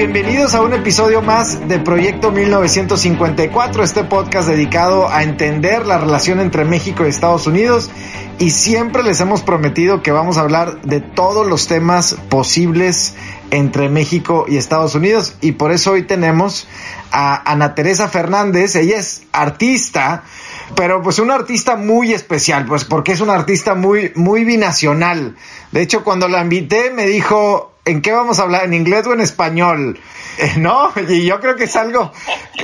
Bienvenidos a un episodio más de Proyecto 1954, este podcast dedicado a entender la relación entre México y Estados Unidos. Y siempre les hemos prometido que vamos a hablar de todos los temas posibles entre México y Estados Unidos. Y por eso hoy tenemos a Ana Teresa Fernández. Ella es artista, pero pues una artista muy especial, pues porque es una artista muy, muy binacional. De hecho, cuando la invité me dijo, ¿en qué vamos a hablar? ¿En inglés o en español? Eh, ¿No? Y yo creo que es algo,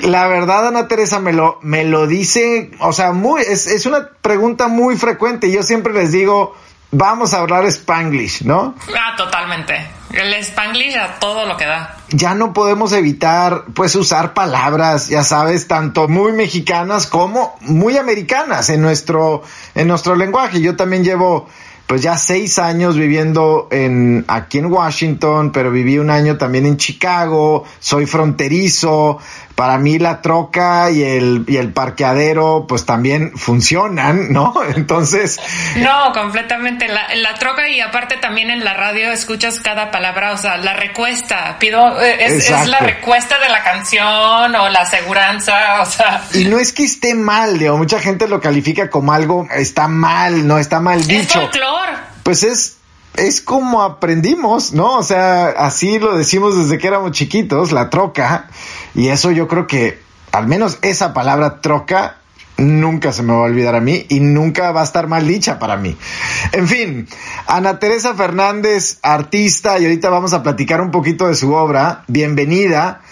la verdad, Ana Teresa me lo, me lo dice, o sea, muy, es, es una pregunta muy frecuente. Yo siempre les digo, vamos a hablar spanglish, ¿no? Ah, totalmente. El spanglish a todo lo que da. Ya no podemos evitar, pues, usar palabras, ya sabes, tanto muy mexicanas como muy americanas en nuestro, en nuestro lenguaje. Yo también llevo pues ya seis años viviendo en, aquí en Washington, pero viví un año también en Chicago, soy fronterizo, para mí la troca y el, y el parqueadero pues también funcionan, ¿no? Entonces... No, completamente. La, la troca y aparte también en la radio escuchas cada palabra, o sea, la recuesta, pido, eh, es, es la recuesta de la canción o la aseguranza, o sea... Y no es que esté mal, digo, mucha gente lo califica como algo, está mal, no está mal dicho. Es folclor. Pues es es como aprendimos, ¿no? O sea, así lo decimos desde que éramos chiquitos, la troca. Y eso yo creo que, al menos esa palabra troca, nunca se me va a olvidar a mí y nunca va a estar mal dicha para mí. En fin, Ana Teresa Fernández, artista, y ahorita vamos a platicar un poquito de su obra. Bienvenida.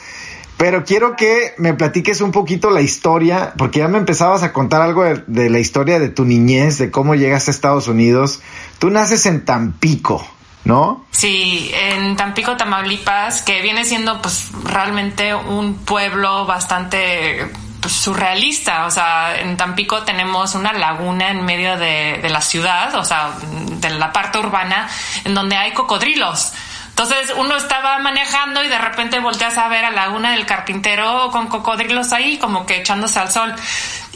Pero quiero que me platiques un poquito la historia, porque ya me empezabas a contar algo de, de, la historia de tu niñez, de cómo llegaste a Estados Unidos. Tú naces en Tampico, ¿no? Sí, en Tampico, Tamaulipas, que viene siendo pues realmente un pueblo bastante pues, surrealista. O sea, en Tampico tenemos una laguna en medio de, de la ciudad, o sea, de la parte urbana, en donde hay cocodrilos. Entonces uno estaba manejando y de repente volteas a ver a Laguna del Carpintero con cocodrilos ahí como que echándose al sol.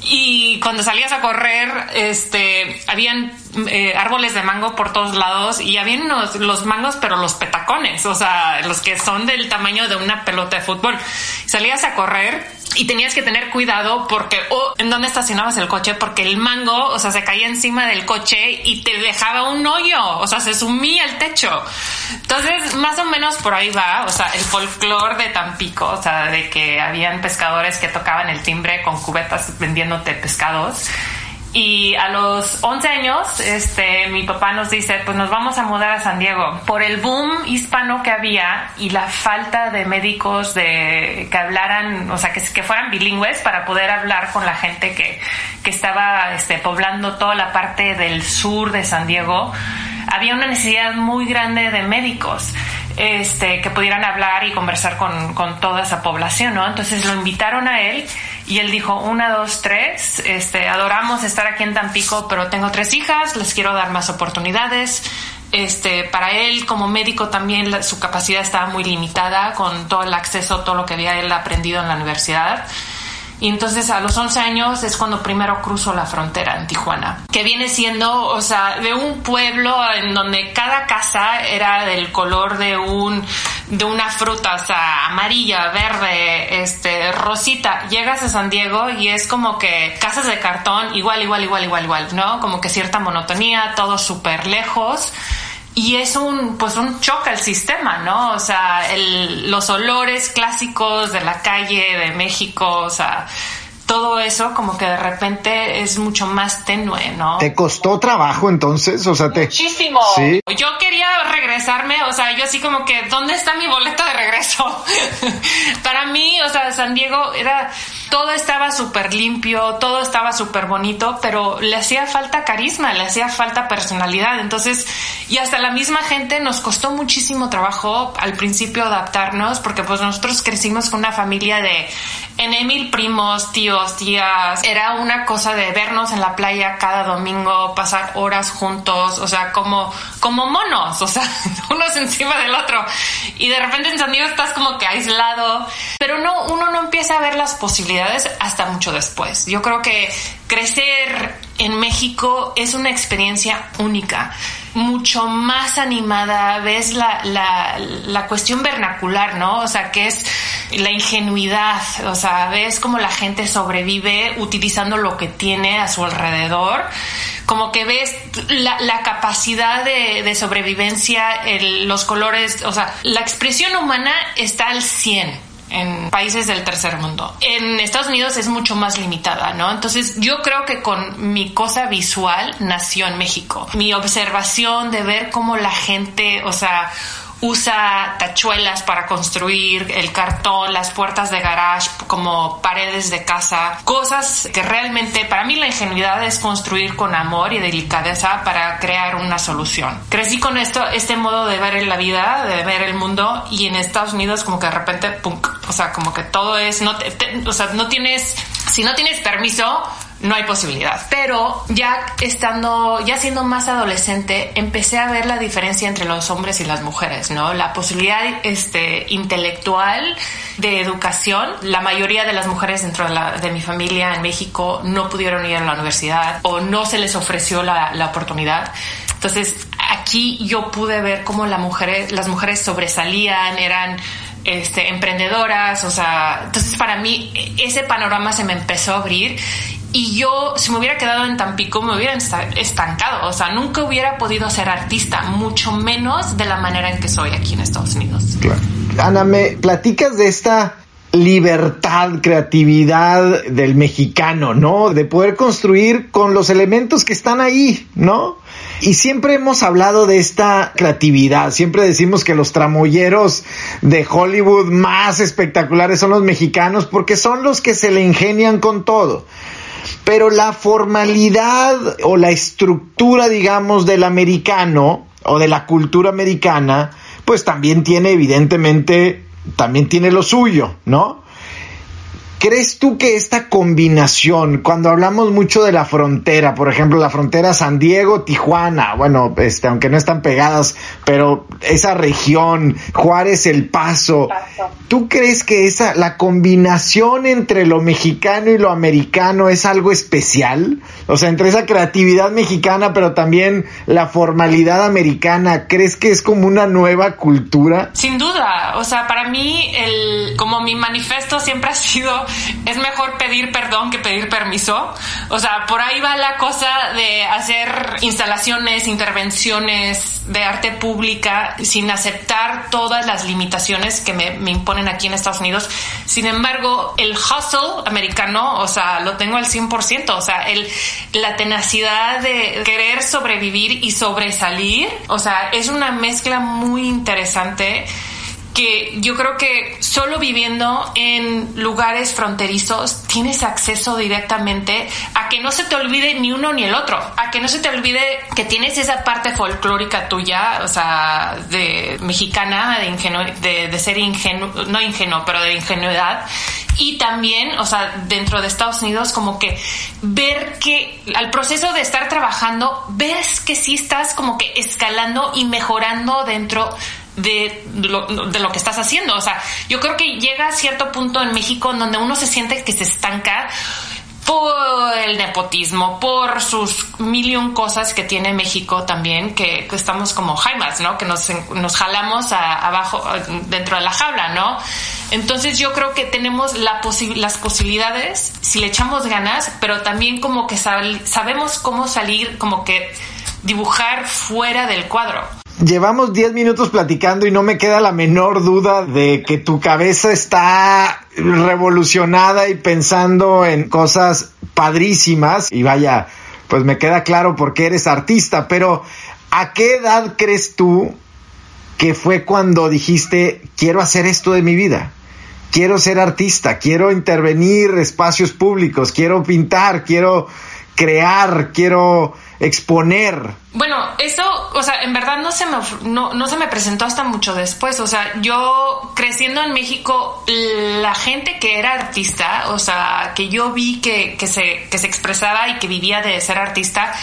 Y cuando salías a correr, este, habían eh, árboles de mango por todos lados y habían los, los, mangos, pero los petacones, o sea, los que son del tamaño de una pelota de fútbol. Salías a correr y tenías que tener cuidado porque oh, en dónde estacionabas el coche porque el mango, o sea, se caía encima del coche y te dejaba un hoyo, o sea, se sumía el techo. Entonces, más o menos por ahí va, o sea, el folclore de Tampico, o sea, de que habían pescadores que tocaban el timbre con cubetas vendiéndote pescados. Y a los 11 años, este, mi papá nos dice, pues nos vamos a mudar a San Diego. Por el boom hispano que había y la falta de médicos de, que hablaran, o sea, que, que fueran bilingües para poder hablar con la gente que, que estaba este, poblando toda la parte del sur de San Diego, había una necesidad muy grande de médicos. Este, que pudieran hablar y conversar con, con toda esa población, ¿no? Entonces lo invitaron a él y él dijo, una, dos, tres, este, adoramos estar aquí en Tampico, pero tengo tres hijas, les quiero dar más oportunidades. Este, para él como médico también la, su capacidad estaba muy limitada con todo el acceso, todo lo que había él aprendido en la universidad. Y entonces a los 11 años es cuando primero cruzo la frontera en Tijuana, que viene siendo, o sea, de un pueblo en donde cada casa era del color de un de una fruta, o sea, amarilla, verde, este, rosita. Llegas a San Diego y es como que casas de cartón, igual, igual, igual, igual, igual, ¿no? Como que cierta monotonía, todo súper lejos. Y es un pues un choque al sistema, ¿no? O sea, el, los olores clásicos de la calle de México, o sea, todo eso como que de repente es mucho más tenue, ¿no? ¿Te costó trabajo entonces? O sea, te... Muchísimo. ¿Sí? Yo quería regresarme, o sea, yo así como que, ¿dónde está mi boleta de regreso? Para mí, o sea, San Diego era, todo estaba súper limpio, todo estaba súper bonito, pero le hacía falta carisma, le hacía falta personalidad. Entonces, y hasta la misma gente nos costó muchísimo trabajo al principio adaptarnos, porque pues nosotros crecimos con una familia de en mil primos, tíos, tías. Era una cosa de vernos en la playa cada domingo, pasar horas juntos, o sea, como, como monos, o sea, unos encima del otro. Y de repente en San Diego estás como que aislado, pero no, uno no empieza a ver las posibilidades hasta mucho después. Yo creo que crecer en México es una experiencia única mucho más animada, ves la, la, la, cuestión vernacular, ¿no? O sea, que es la ingenuidad, o sea, ves cómo la gente sobrevive utilizando lo que tiene a su alrededor, como que ves la, la capacidad de, de sobrevivencia, los colores, o sea, la expresión humana está al 100 en países del tercer mundo. En Estados Unidos es mucho más limitada, ¿no? Entonces yo creo que con mi cosa visual nació en México. Mi observación de ver cómo la gente, o sea, usa tachuelas para construir el cartón, las puertas de garage como paredes de casa, cosas que realmente para mí la ingenuidad es construir con amor y delicadeza para crear una solución. Crecí con esto, este modo de ver la vida, de ver el mundo y en Estados Unidos como que de repente, pum, o sea, como que todo es, o sea, no tienes, si no tienes permiso, no hay posibilidad. Pero ya estando, ya siendo más adolescente, empecé a ver la diferencia entre los hombres y las mujeres, ¿no? La posibilidad este, intelectual de educación. La mayoría de las mujeres dentro de, la, de mi familia en México no pudieron ir a la universidad o no se les ofreció la, la oportunidad. Entonces, aquí yo pude ver cómo la mujer, las mujeres sobresalían, eran este, emprendedoras, o sea, entonces para mí ese panorama se me empezó a abrir y yo, si me hubiera quedado en Tampico, me hubiera estancado. O sea, nunca hubiera podido ser artista, mucho menos de la manera en que soy aquí en Estados Unidos. Claro. Ana, me platicas de esta libertad, creatividad del mexicano, ¿no? De poder construir con los elementos que están ahí, ¿no? Y siempre hemos hablado de esta creatividad, siempre decimos que los tramoyeros de Hollywood más espectaculares son los mexicanos porque son los que se le ingenian con todo. Pero la formalidad o la estructura, digamos, del americano o de la cultura americana, pues también tiene evidentemente, también tiene lo suyo, ¿no? ¿Crees tú que esta combinación, cuando hablamos mucho de la frontera, por ejemplo, la frontera San Diego, Tijuana, bueno, este, aunque no están pegadas, pero esa región, Juárez, El Paso, ¿tú crees que esa, la combinación entre lo mexicano y lo americano es algo especial? O sea, entre esa creatividad mexicana, pero también la formalidad americana, ¿crees que es como una nueva cultura? Sin duda, o sea, para mí, el, como mi manifiesto siempre ha sido es mejor pedir perdón que pedir permiso. O sea, por ahí va la cosa de hacer instalaciones, intervenciones de arte pública sin aceptar todas las limitaciones que me, me imponen aquí en Estados Unidos. Sin embargo, el hustle americano, o sea, lo tengo al 100%. O sea, el, la tenacidad de querer sobrevivir y sobresalir, o sea, es una mezcla muy interesante que yo creo que solo viviendo en lugares fronterizos tienes acceso directamente a que no se te olvide ni uno ni el otro, a que no se te olvide que tienes esa parte folclórica tuya, o sea, de mexicana, de, de, ser ingenuo, no ingenuo, pero de ingenuidad. Y también, o sea, dentro de Estados Unidos, como que ver que al proceso de estar trabajando, ves que sí estás como que escalando y mejorando dentro de lo, de lo que estás haciendo. O sea, yo creo que llega a cierto punto en México en donde uno se siente que se estanca por el nepotismo, por sus mil cosas que tiene México también, que, estamos como jaimas, ¿no? Que nos, nos jalamos abajo, dentro de la jaula, ¿no? Entonces yo creo que tenemos la las posibilidades si le echamos ganas, pero también como que sabemos cómo salir, como que dibujar fuera del cuadro. Llevamos 10 minutos platicando y no me queda la menor duda de que tu cabeza está revolucionada y pensando en cosas padrísimas. Y vaya, pues me queda claro por qué eres artista, pero ¿a qué edad crees tú que fue cuando dijiste, quiero hacer esto de mi vida? Quiero ser artista, quiero intervenir espacios públicos, quiero pintar, quiero crear, quiero exponer. Bueno, eso, o sea, en verdad no se me no, no se me presentó hasta mucho después. O sea, yo creciendo en México, la gente que era artista, o sea, que yo vi que, que se, que se expresaba y que vivía de ser artista,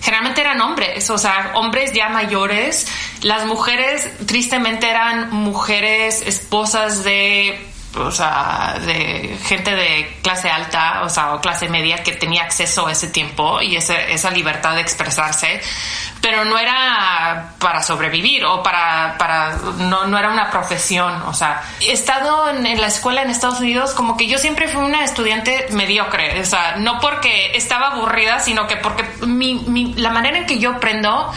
generalmente eran hombres, o sea, hombres ya mayores. Las mujeres, tristemente, eran mujeres esposas de o sea, de gente de clase alta, o sea, o clase media que tenía acceso a ese tiempo y esa libertad de expresarse, pero no era para sobrevivir o para, para no, no era una profesión, o sea, he estado en, en, la escuela en Estados Unidos como que yo siempre fui una estudiante mediocre, o sea, no porque estaba aburrida, sino que porque mi, mi, la manera en que yo aprendo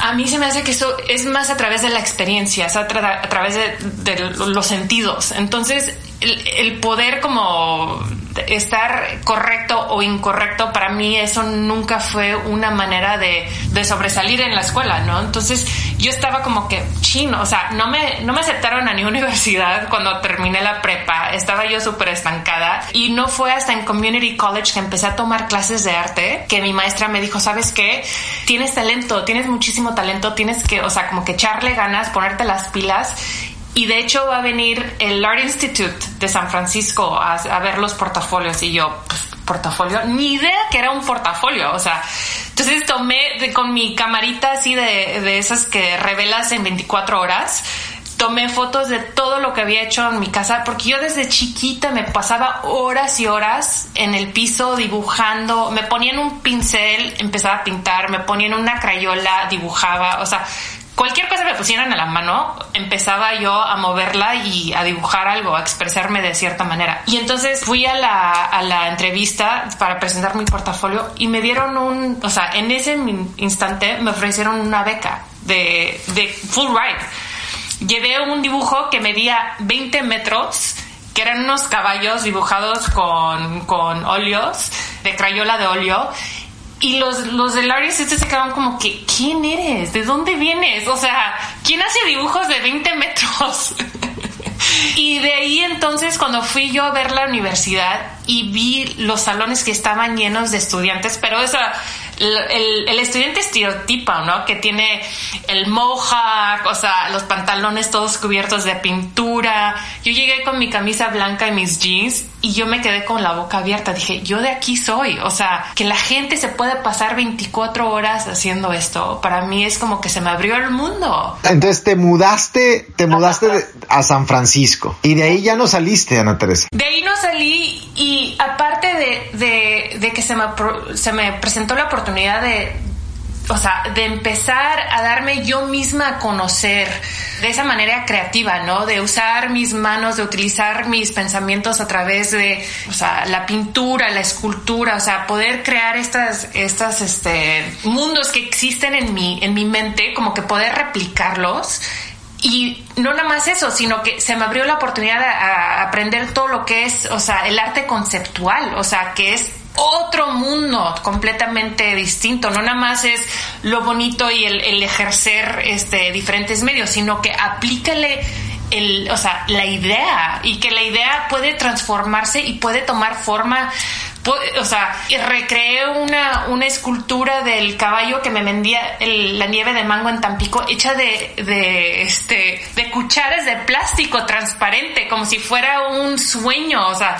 a mí se me hace que eso es más a través de la experiencia, es a, tra a través de, de, los sentidos. Entonces, el, el, poder como estar correcto o incorrecto, para mí eso nunca fue una manera de, de sobresalir en la escuela, ¿no? Entonces, yo estaba como que chino, o sea, no me, no me aceptaron a ni universidad cuando terminé la prepa, estaba yo súper estancada y no fue hasta en Community College que empecé a tomar clases de arte que mi maestra me dijo, ¿sabes qué? Tienes talento, tienes muchísimo talento, tienes que, o sea, como que echarle ganas, ponerte las pilas y de hecho va a venir el Art Institute de San Francisco a, ver los portafolios. Y yo, pues, portafolio, ni idea que era un portafolio, o sea, entonces tomé con mi camarita así de, de esas que revelas en 24 horas, tomé fotos de todo lo que había hecho en mi casa, porque yo desde chiquita me pasaba horas y horas en el piso dibujando, me ponían un pincel, empezaba a pintar, me ponían una crayola, dibujaba, o sea, cualquier cosa que me pusieran a la mano, empezaba yo a moverla y a dibujar algo, a expresarme de cierta manera. Y entonces fui a la, a la entrevista para presentar mi portafolio y me dieron un, o sea, en ese instante me ofrecieron una beca de, de full ride. Llevé un dibujo que medía 20 metros que eran unos caballos dibujados con, con óleos, de crayola de óleo, y los, los del Aries este se quedaron como que, ¿quién eres? ¿De dónde vienes? O sea, ¿quién hace dibujos de 20 metros? y de ahí entonces cuando fui yo a ver la universidad y vi los salones que estaban llenos de estudiantes, pero esa el, el, estudiante estereotipa, ¿no? Que tiene el mohawk, o sea, los pantalones todos cubiertos de pintura. Yo llegué con mi camisa blanca y mis jeans y yo me quedé con la boca abierta. Dije, yo de aquí soy. O sea, que la gente se puede pasar 24 horas haciendo esto, para mí es como que se me abrió el mundo. Entonces te mudaste, te mudaste de, a San Francisco y de ahí ya no saliste, Ana Teresa. De ahí no salí y aparte de, de, de que se me, se me presentó la oportunidad de, o sea, de empezar a darme yo misma a conocer de esa manera creativa, ¿no? De usar mis manos, de utilizar mis pensamientos a través de, o sea, la pintura, la escultura, o sea, poder crear estas, estas, este, mundos que existen en mi, en mi mente, como que poder replicarlos. Y no nada más eso, sino que se me abrió la oportunidad a, a aprender todo lo que es, o sea, el arte conceptual, o sea, que es otro mundo completamente distinto. No nada más es lo bonito y el, el ejercer este, diferentes medios, sino que aplícale el, o sea, la idea y que la idea puede transformarse y puede tomar forma o sea, recreé una, una escultura del caballo que me vendía el, la nieve de mango en Tampico, hecha de, de, este, de cucharas de plástico transparente, como si fuera un sueño, o sea,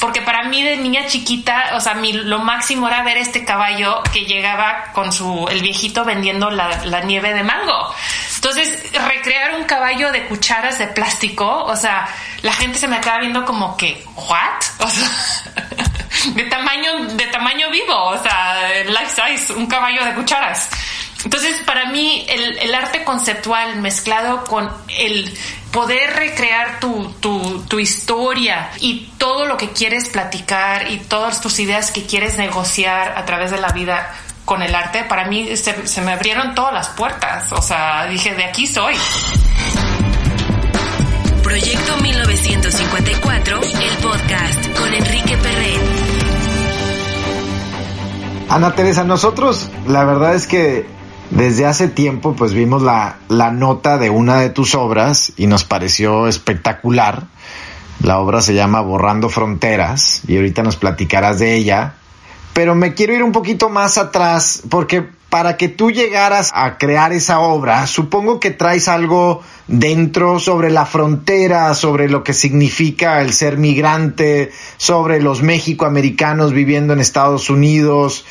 porque para mí de niña chiquita, o sea, mi, lo máximo era ver este caballo que llegaba con su, el viejito vendiendo la, la nieve de mango. Entonces, recrear un caballo de cucharas de plástico, o sea, la gente se me acaba viendo como que, ¿what? O sea, de tamaño, de tamaño vivo, o sea, life size, un caballo de cucharas. Entonces, para mí, el, el arte conceptual mezclado con el poder recrear tu, tu, tu, historia y todo lo que quieres platicar y todas tus ideas que quieres negociar a través de la vida con el arte, para mí se, se me abrieron todas las puertas. O sea, dije, de aquí soy. Proyecto 1954, el podcast con Enrique Perret. Ana Teresa, nosotros la verdad es que desde hace tiempo pues vimos la, la nota de una de tus obras y nos pareció espectacular. La obra se llama Borrando Fronteras y ahorita nos platicarás de ella. Pero me quiero ir un poquito más atrás porque para que tú llegaras a crear esa obra, supongo que traes algo dentro sobre la frontera, sobre lo que significa el ser migrante, sobre los mexicoamericanos viviendo en Estados Unidos.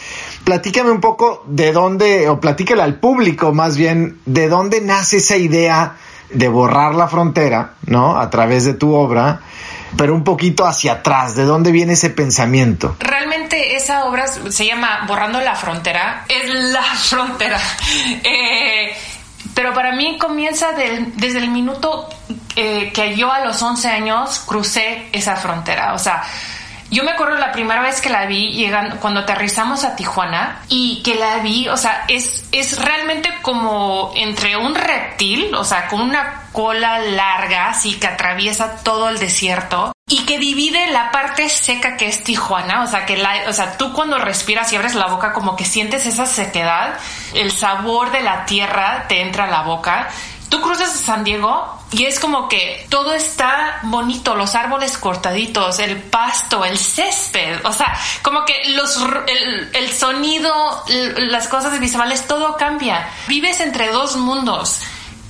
Platícame un poco de dónde, o platícale al público más bien, de dónde nace esa idea de borrar la frontera, ¿no? A través de tu obra pero un poquito hacia atrás, ¿de dónde viene ese pensamiento? Realmente esa obra se llama Borrando la Frontera, es la frontera. Eh, pero para mí comienza desde el minuto eh, que yo a los 11 años crucé esa frontera. O sea, yo me acuerdo la primera vez que la vi llegando, cuando aterrizamos a Tijuana y que la vi, o sea, es, es realmente como entre un reptil, o sea, con una cola larga, así que atraviesa todo el desierto y que divide la parte seca que es Tijuana, o sea, que la, o sea, tú cuando respiras y abres la boca como que sientes esa sequedad, el sabor de la tierra te entra a la boca Tú cruzas a San Diego y es como que todo está bonito, los árboles cortaditos, el pasto, el césped, o sea, como que los, el, el sonido, las cosas visuales, todo cambia. Vives entre dos mundos.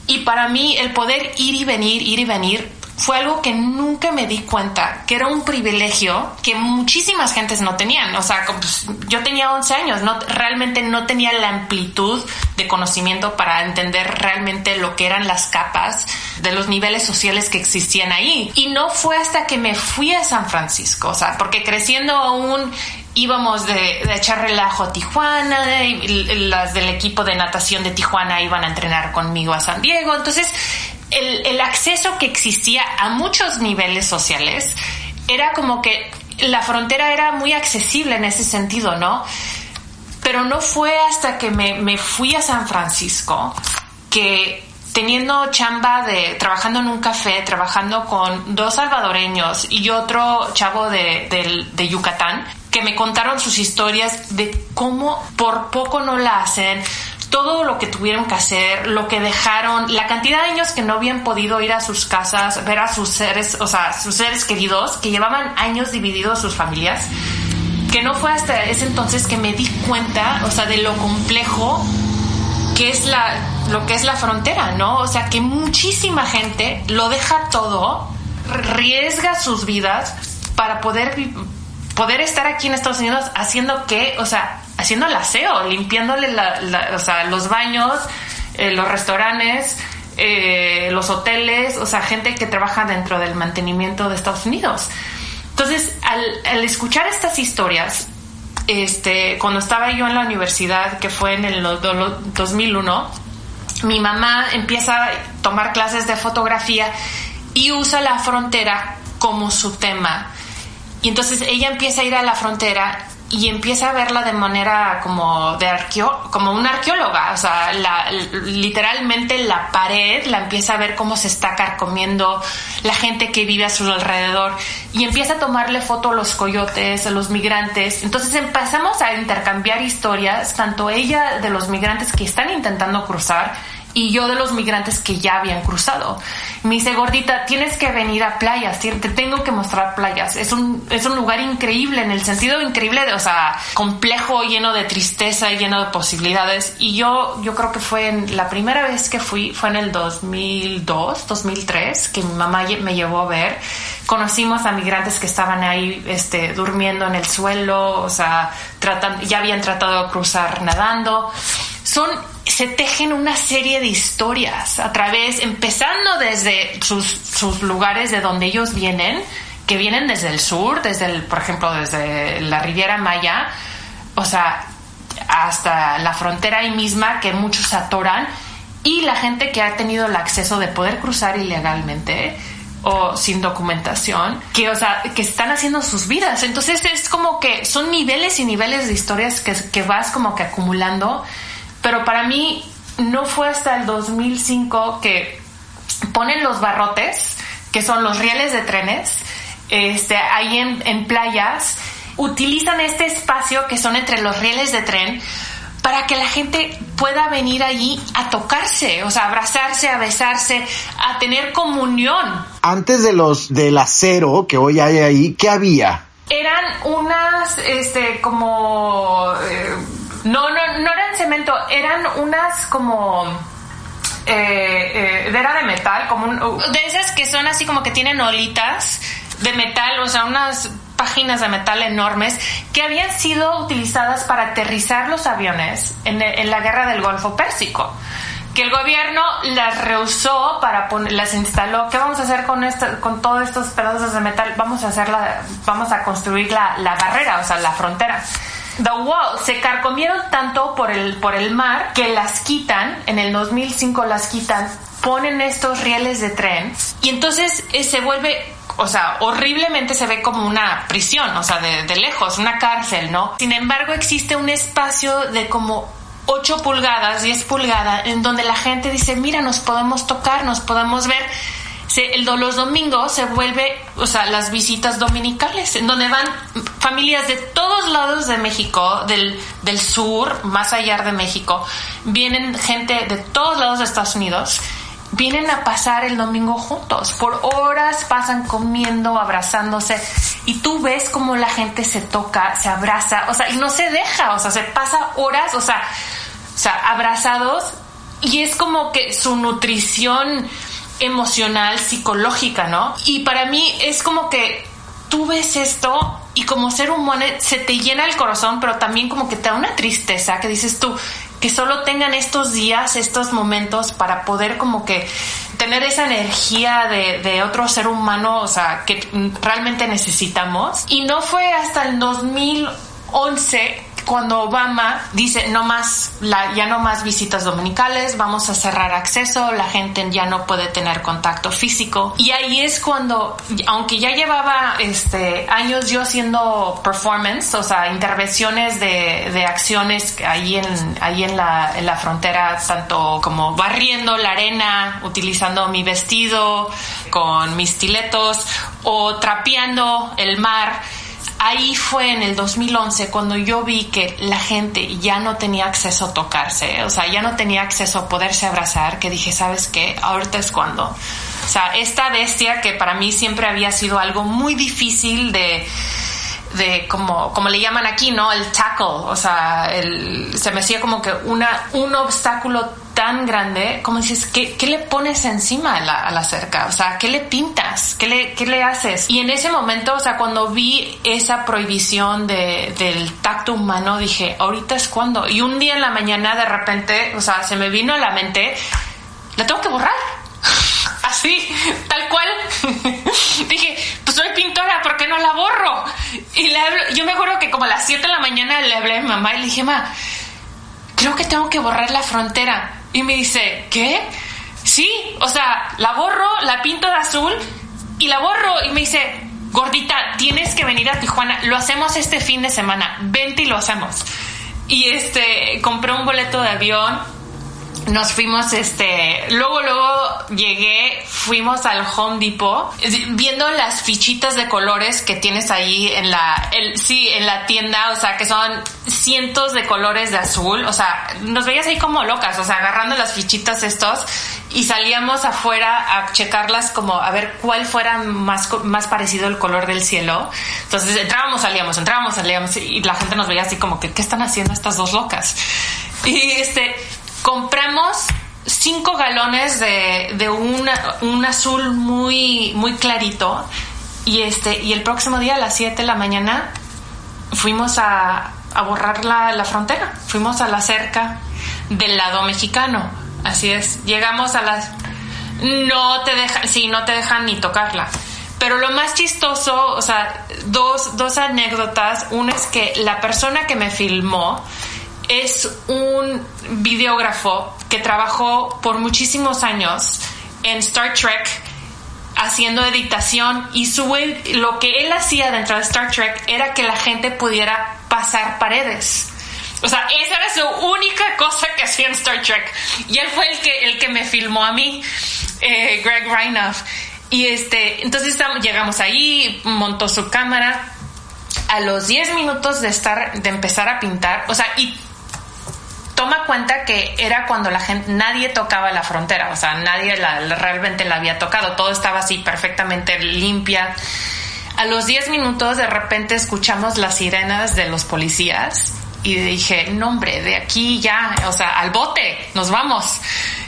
Y para mí el poder ir y venir, ir y venir, fue algo que nunca me di cuenta, que era un privilegio que muchísimas gentes no tenían. O sea, pues, yo tenía 11 años, no, realmente no tenía la amplitud de conocimiento para entender realmente lo que eran las capas de los niveles sociales que existían ahí. Y no fue hasta que me fui a San Francisco, o sea, porque creciendo aún íbamos de, de, echar relajo a Tijuana, las del equipo de natación de Tijuana iban a entrenar conmigo a San Diego, entonces el, acceso que existía a muchos niveles sociales era como que la frontera era muy accesible en ese sentido, ¿no? Pero no fue hasta que me, fui a San Francisco que teniendo chamba de trabajando en un café, trabajando con dos salvadoreños y otro chavo de, de, Yucatán, que me contaron sus historias de cómo por poco no la hacen, todo lo que tuvieron que hacer, lo que dejaron, la cantidad de años que no habían podido ir a sus casas, ver a sus seres, o sea, sus seres queridos, que llevaban años divididos sus familias, que no fue hasta ese entonces que me di cuenta, o sea, de lo complejo que es la, lo que es la frontera, ¿no? O sea, que muchísima gente lo deja todo, riesga sus vidas para poder poder estar aquí en Estados Unidos haciendo que, o sea, haciendo el aseo, limpiándole o sea, los baños, eh, los restaurantes, eh, los hoteles, o sea, gente que trabaja dentro del mantenimiento de Estados Unidos. Entonces, al, escuchar estas historias, este, cuando estaba yo en la universidad, que fue en el 2001, mi mamá empieza a tomar clases de fotografía y usa la frontera como su tema y entonces ella empieza a ir a la frontera y empieza a verla de manera como de arqueo, como una arqueóloga, o sea, la, literalmente la pared la empieza a ver cómo se está carcomiendo la gente que vive a su alrededor y empieza a tomarle foto a los coyotes, a los migrantes. Entonces empezamos a intercambiar historias, tanto ella de los migrantes que están intentando cruzar y yo de los migrantes que ya habían cruzado. Me dice, gordita, tienes que venir a playas, te tengo que mostrar playas. Es un, es un lugar increíble, en el sentido increíble, de, o sea, complejo, lleno de tristeza, lleno de posibilidades. Y yo, yo creo que fue en, la primera vez que fui, fue en el 2002, 2003, que mi mamá me llevó a ver. Conocimos a migrantes que estaban ahí, este, durmiendo en el suelo, o sea, tratan, ya habían tratado de cruzar nadando. Son se tejen una serie de historias a través, empezando desde sus, sus, lugares de donde ellos vienen, que vienen desde el sur, desde por ejemplo, desde la Riviera Maya, o sea, hasta la frontera ahí misma que muchos atoran, y la gente que ha tenido el acceso de poder cruzar ilegalmente, o sin documentación que, o sea, que están haciendo sus vidas. Entonces es como que son niveles y niveles de historias que, que vas como que acumulando, pero para mí no fue hasta el 2005 que ponen los barrotes, que son los rieles de trenes, este, ahí en, en playas, utilizan este espacio que son entre los rieles de tren para que la gente pueda venir allí a tocarse, o sea, a abrazarse, a besarse, a tener comunión. Antes de los del acero que hoy hay ahí, ¿qué había? Eran unas, este, como, eh, no, no, no eran cemento, eran unas como, eh, eh, era de metal, como un, de esas que son así como que tienen olitas de metal, o sea, unas páginas de metal enormes que habían sido utilizadas para aterrizar los aviones en, la guerra del Golfo Pérsico que el gobierno las rehusó para poner, las instaló. ¿Qué vamos a hacer con esto, con todos estos pedazos de metal? Vamos a hacer la, vamos a construir la, la barrera, o sea, la frontera. The Wall se carcomieron tanto por el, por el mar que las quitan, en el 2005 las quitan, ponen estos rieles de tren y entonces eh, se vuelve o sea, horriblemente se ve como una prisión, o sea, de, de, lejos, una cárcel, ¿no? Sin embargo, existe un espacio de como 8 pulgadas, 10 pulgadas, en donde la gente dice, mira, nos podemos tocar, nos podemos ver. El, los domingos se vuelve, o sea, las visitas dominicales, en donde van familias de todos lados de México, del, del sur, más allá de México, vienen gente de todos lados de Estados Unidos. Vienen a pasar el domingo juntos. Por horas pasan comiendo, abrazándose. Y tú ves como la gente se toca, se abraza, o sea, y no se deja, o sea, se pasa horas, o sea, o sea, abrazados. Y es como que su nutrición emocional, psicológica, ¿no? Y para mí es como que tú ves esto y como ser humano se te llena el corazón, pero también como que te da una tristeza que dices tú, que solo tengan estos días, estos momentos para poder como que tener esa energía de, de, otro ser humano, o sea, que realmente necesitamos. Y no fue hasta el 2011 cuando Obama dice no más la, ya no más visitas dominicales, vamos a cerrar acceso, la gente ya no puede tener contacto físico. Y ahí es cuando aunque ya llevaba este años yo haciendo performance, o sea, intervenciones de, de acciones ahí en ahí en la, en la frontera tanto como barriendo la arena, utilizando mi vestido con mis stiletos o trapeando el mar ahí fue en el 2011 cuando yo vi que la gente ya no tenía acceso a tocarse, o sea, ya no tenía acceso a poderse abrazar, que dije, ¿sabes qué? Ahorita es cuando. O sea, esta bestia que para mí siempre había sido algo muy difícil de de como, como le llaman aquí, ¿no? El tackle, o sea, el, se me hacía como que una, un obstáculo tan grande, como dices, ¿qué, ¿qué, le pones encima a la, cerca? O sea, ¿qué le pintas? ¿Qué le, ¿Qué le haces? Y en ese momento, o sea, cuando vi esa prohibición de, del tacto humano, dije, ahorita es cuando. Y un día en la mañana, de repente, o sea, se me vino a la mente, la tengo que borrar. Así, tal cual. dije, pues soy pintora, ¿por qué no la borro? Y le yo me acuerdo que como a las 7 de la mañana le hablé a mi mamá y le dije, ma, creo que tengo que borrar la frontera. Y me dice, ¿qué? Sí, o sea, la borro, la pinto de azul y la borro. Y me dice, gordita, tienes que venir a Tijuana. Lo hacemos este fin de semana. Vente y lo hacemos. Y este, compré un boleto de avión nos fuimos, este, luego, luego llegué, fuimos al Home Depot, viendo las fichitas de colores que tienes ahí en la, el, sí, en la tienda, o sea, que son cientos de colores de azul, o sea, nos veías ahí como locas, o sea, agarrando las fichitas estos y salíamos afuera a checarlas como a ver cuál fuera más, más parecido el color del cielo. Entonces entrábamos, salíamos, entrábamos, salíamos y la gente nos veía así como que, ¿qué están haciendo estas dos locas? Y este, compramos cinco galones de, de un azul muy, muy clarito y, este, y el próximo día a las 7 de la mañana fuimos a, a borrar la, la, frontera, fuimos a la cerca del lado mexicano, así es, llegamos a las... No te dejan, sí, no te dejan ni tocarla. Pero lo más chistoso, o sea, dos, dos anécdotas. Una es que la persona que me filmó, es un videógrafo que trabajó por muchísimos años en Star Trek haciendo editación y su, lo que él hacía dentro de Star Trek era que la gente pudiera pasar paredes. O sea, esa era su única cosa que hacía en Star Trek. Y él fue el que, el que me filmó a mí, eh, Greg Reinoff. Y este, entonces llegamos ahí, montó su cámara. A los 10 minutos de estar, de empezar a pintar, o sea, y toma cuenta que era cuando la gente, nadie tocaba la frontera, o sea, nadie realmente la había tocado, todo estaba así perfectamente limpia. A los 10 minutos de repente escuchamos las sirenas de los policías y dije, no hombre, de aquí ya, o sea, al bote, nos vamos.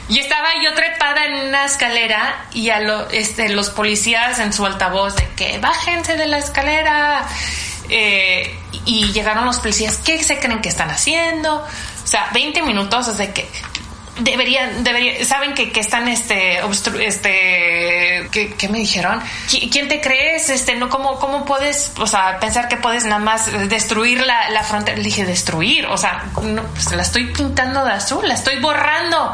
Y estaba yo trepada en una escalera y a este, los policías en su altavoz de que bájense de la escalera. Eh, y llegaron los policías, ¿qué se creen que están haciendo? O sea, 20 minutos, sea, que deberían, deberían, saben que, que están este, este, ¿qué, me dijeron? ¿Quién te crees? Este, no, ¿cómo, cómo puedes, o sea, pensar que puedes nada más destruir la, la frontera? Le dije, destruir, o sea, no, pues la estoy pintando de azul, la estoy borrando.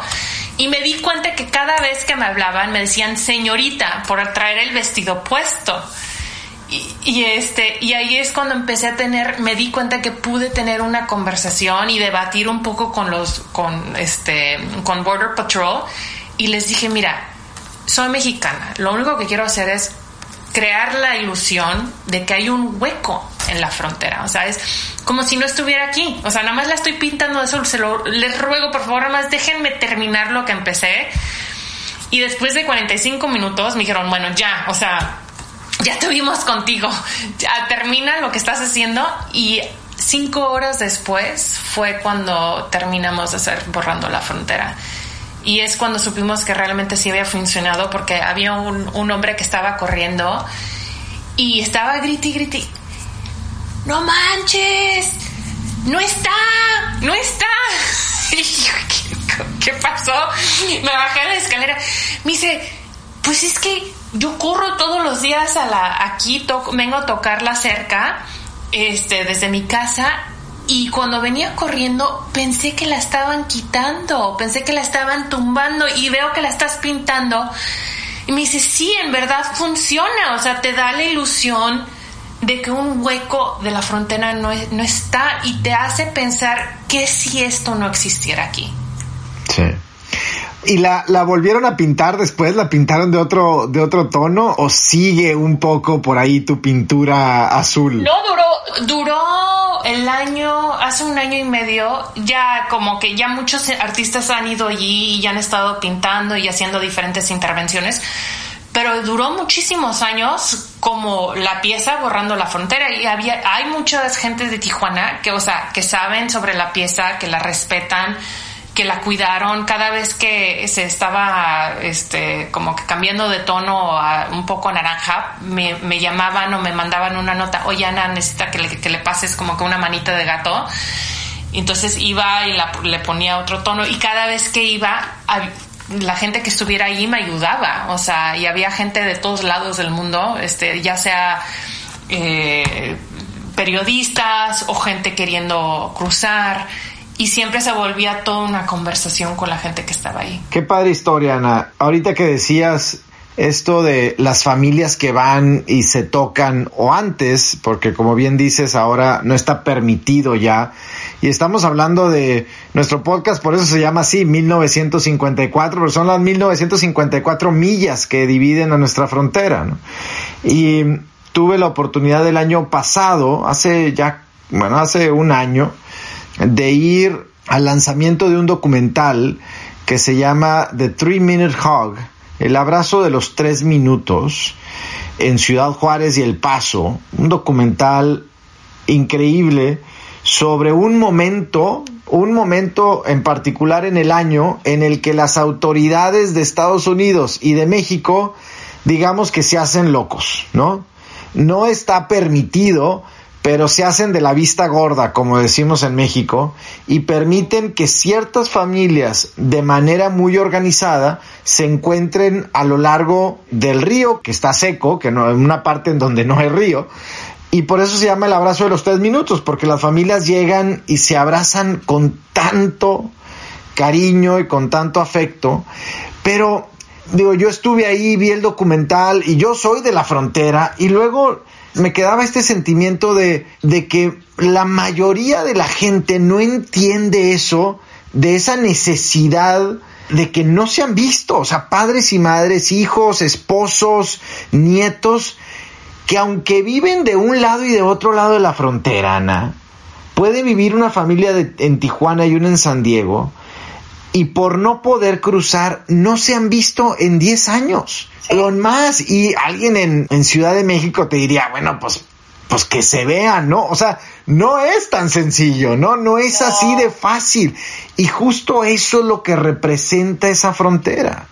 Y me di cuenta que cada vez que me hablaban me decían señorita por traer el vestido puesto. Y, este y ahí es cuando empecé a tener me di cuenta que pude tener una conversación y debatir un poco con los con este con Border Patrol. Y les dije mira soy mexicana. Lo único que quiero hacer es crear la ilusión de que hay un hueco en la frontera o sea es como si no estuviera aquí. O sea nada más la estoy pintando azul se lo les ruego por favor nada más déjenme terminar lo que empecé. Y después de 45 minutos me dijeron bueno ya o sea ya estuvimos contigo, ya termina lo que estás haciendo y cinco horas después fue cuando terminamos de hacer Borrando la Frontera. Y es cuando supimos que realmente sí había funcionado porque había un, hombre que estaba corriendo y estaba griti, griti. ¡No manches! ¡No está! ¡No está! ¿qué, ¿qué pasó? Me bajé a la escalera. Me dice, pues es que yo corro todos los días a la, aquí vengo a tocar la cerca, este, desde mi casa y cuando venía corriendo pensé que la estaban quitando, pensé que la estaban tumbando y veo que la estás pintando. Y me dice, sí, en verdad funciona, o sea, te da la ilusión de que un hueco de la frontera no, no está y te hace pensar que si esto no existiera aquí. ¿Y la, la volvieron a pintar después? ¿La pintaron de otro, de otro tono? ¿O sigue un poco por ahí tu pintura azul? No, duró, duró el año, hace un año y medio, ya como que ya muchos artistas han ido allí y han estado pintando y haciendo diferentes intervenciones pero duró muchísimos años como la pieza borrando la frontera y había hay muchas gentes de Tijuana que o sea que saben sobre la pieza que la respetan que la cuidaron cada vez que se estaba este como que cambiando de tono a un poco naranja me, llamaban o me mandaban una nota oye Ana necesita que le, que le pases como que una manita de gato entonces iba y le ponía otro tono y cada vez que iba la gente que estuviera allí me ayudaba. O sea y había gente de todos lados del mundo este ya sea eh, periodistas o gente queriendo cruzar y siempre se volvía toda una conversación con la gente que estaba ahí. Qué padre historia, Ana. Ahorita que decías esto de las familias que van y se tocan o antes, porque como bien dices, ahora no está permitido ya. Y estamos hablando de nuestro podcast, por eso se llama así, 1954, pero son las 1954 millas que dividen a nuestra frontera. ¿no? Y tuve la oportunidad el año pasado, hace ya, bueno, hace un año, de ir al lanzamiento de un documental que se llama The Three Minute Hug, el abrazo de los tres minutos, en Ciudad Juárez y El Paso, un documental increíble sobre un momento, un momento en particular en el año en el que las autoridades de Estados Unidos y de México, digamos que se hacen locos, ¿no? No está permitido pero se hacen de la vista gorda, como decimos en México, y permiten que ciertas familias de manera muy organizada se encuentren a lo largo del río, que está seco, que no en una parte en donde no hay río, y por eso se llama el abrazo de los tres minutos, porque las familias llegan y se abrazan con tanto cariño y con tanto afecto, pero digo, yo estuve ahí, vi el documental y yo soy de la frontera y luego me quedaba este sentimiento de, de que la mayoría de la gente no entiende eso, de esa necesidad de que no se han visto, o sea, padres y madres, hijos, esposos, nietos, que aunque viven de un lado y de otro lado de la frontera, Ana, puede vivir una familia de, en Tijuana y una en San Diego, y por no poder cruzar no se han visto en 10 años. Lo más, y alguien en, en Ciudad de México te diría, bueno, pues, pues que se vean, ¿no? O sea, no es tan sencillo, ¿no? No es así de fácil. Y justo eso es lo que representa esa frontera.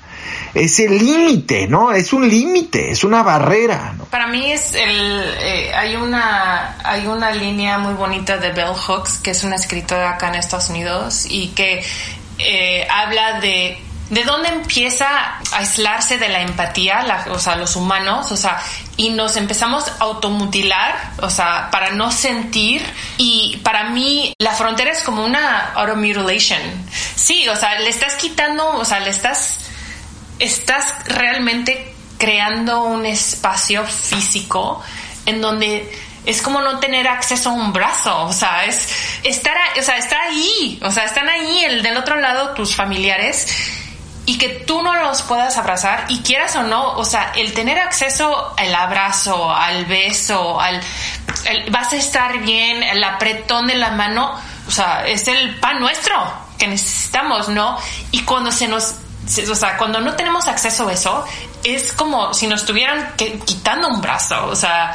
Ese límite, ¿no? Es un límite, es una barrera. ¿no? Para mí es el, eh, hay una, hay una línea muy bonita de Bell Hooks, que es una escritora acá en Estados Unidos y que eh, habla de ¿De dónde empieza aislarse de la empatía, o sea, los humanos? O sea, y nos empezamos a automutilar, o sea, para no sentir. Y para mí, la frontera es como una automutilation. Sí, o sea, le estás quitando, o sea, le estás, estás realmente creando un espacio físico en donde es como no tener acceso a un brazo, o sea, es estar, o sea, está ahí, o sea, están ahí el del otro lado tus familiares y que tú no los puedas abrazar y quieras o no, o sea, el tener acceso al abrazo, al beso, al vas a estar bien, el apretón de la mano, o sea, es el pan nuestro que necesitamos, ¿no? Y cuando se nos o sea, cuando no tenemos acceso a eso, es como si nos estuvieran quitando un brazo. O sea,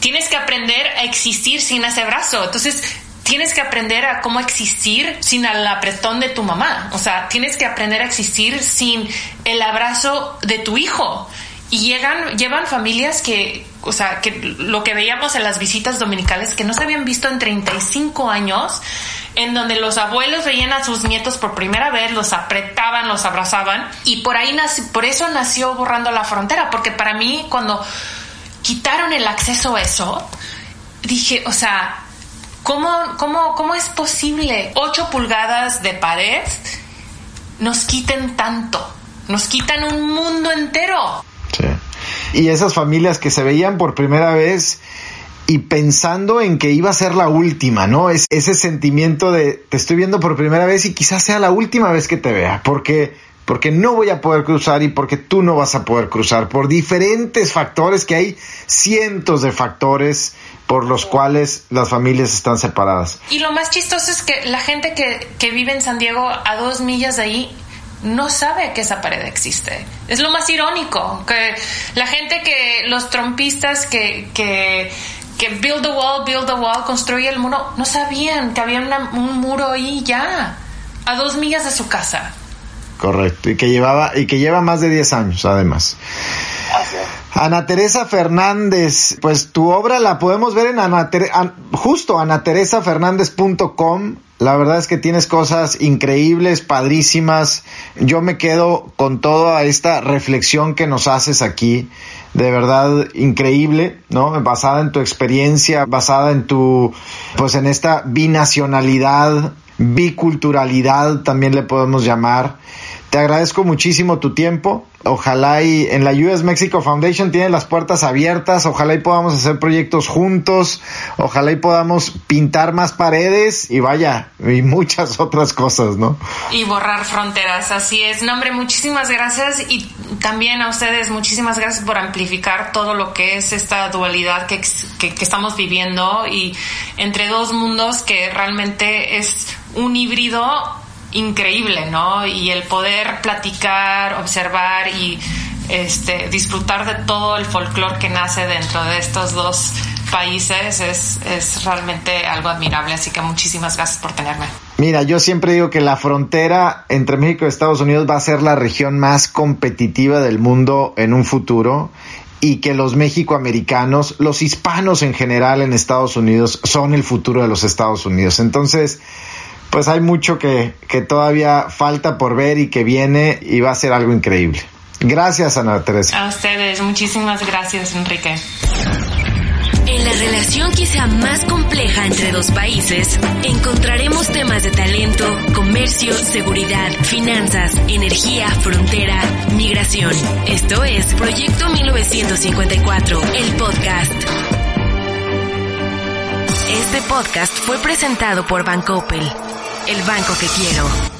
tienes que aprender a existir sin ese brazo. Entonces, tienes que aprender a cómo existir sin el apretón de tu mamá. O sea, tienes que aprender a existir sin el abrazo de tu hijo. Y llegan, llevan familias que, o sea, que lo que veíamos en las visitas dominicales, que no se habían visto en 35 años, en donde los abuelos veían a sus nietos por primera vez, los apretaban, los abrazaban, y por ahí por eso nació Borrando la Frontera, porque para mí cuando quitaron el acceso a eso, dije, o sea, ¿Cómo, cómo, cómo es posible 8 pulgadas de pared nos quiten tanto? Nos quitan un mundo entero. Sí. Y esas familias que se veían por primera vez y pensando en que iba a ser la última, ¿no? Es ese sentimiento de te estoy viendo por primera vez y quizás sea la última vez que te vea, porque porque no voy a poder cruzar y porque tú no vas a poder cruzar por diferentes factores que hay cientos de factores por los cuales las familias están separadas. Y lo más chistoso es que la gente que, que vive en San Diego a dos millas de ahí no sabe que esa pared existe. Es lo más irónico, que la gente que, los trompistas que, que, que build the wall, build the wall, construye el muro, no sabían que había un muro ahí ya, a dos millas de su casa. Correcto, y que llevaba, y que lleva más de 10 años además. Ana Teresa Fernández, pues tu obra la podemos ver en Ana justo anateresafernández.com. La verdad es que tienes cosas increíbles, padrísimas. Yo me quedo con toda esta reflexión que nos haces aquí. De verdad increíble, ¿no? Basada en tu experiencia, basada en tu, pues en esta binacionalidad, biculturalidad también le podemos llamar. Te agradezco muchísimo tu tiempo. Ojalá y en la US Mexico Foundation tiene las puertas abiertas. Ojalá y podamos hacer proyectos juntos. Ojalá y podamos pintar más paredes y vaya, y muchas otras cosas, ¿no? Y borrar fronteras, así es. No, muchísimas gracias y también a ustedes muchísimas gracias por amplificar todo lo que es esta dualidad que, que estamos viviendo y entre dos mundos que realmente es un híbrido increíble, ¿no? Y el poder platicar, observar y este, disfrutar de todo el folclore que nace dentro de estos dos países es, es realmente algo admirable. Así que muchísimas gracias por tenerme. Mira, yo siempre digo que la frontera entre México y Estados Unidos va a ser la región más competitiva del mundo en un futuro y que los mexicoamericanos, los hispanos en general en Estados Unidos son el futuro de los Estados Unidos. Entonces, pues hay mucho que, que todavía falta por ver y que viene y va a ser algo increíble. Gracias, Ana Teresa. A ustedes, muchísimas gracias, Enrique. En la relación quizá más compleja entre dos países, encontraremos temas de talento, comercio, seguridad, finanzas, energía, frontera, migración. Esto es Proyecto 1954, el podcast. Este podcast fue presentado por Bancoppel, el banco que quiero.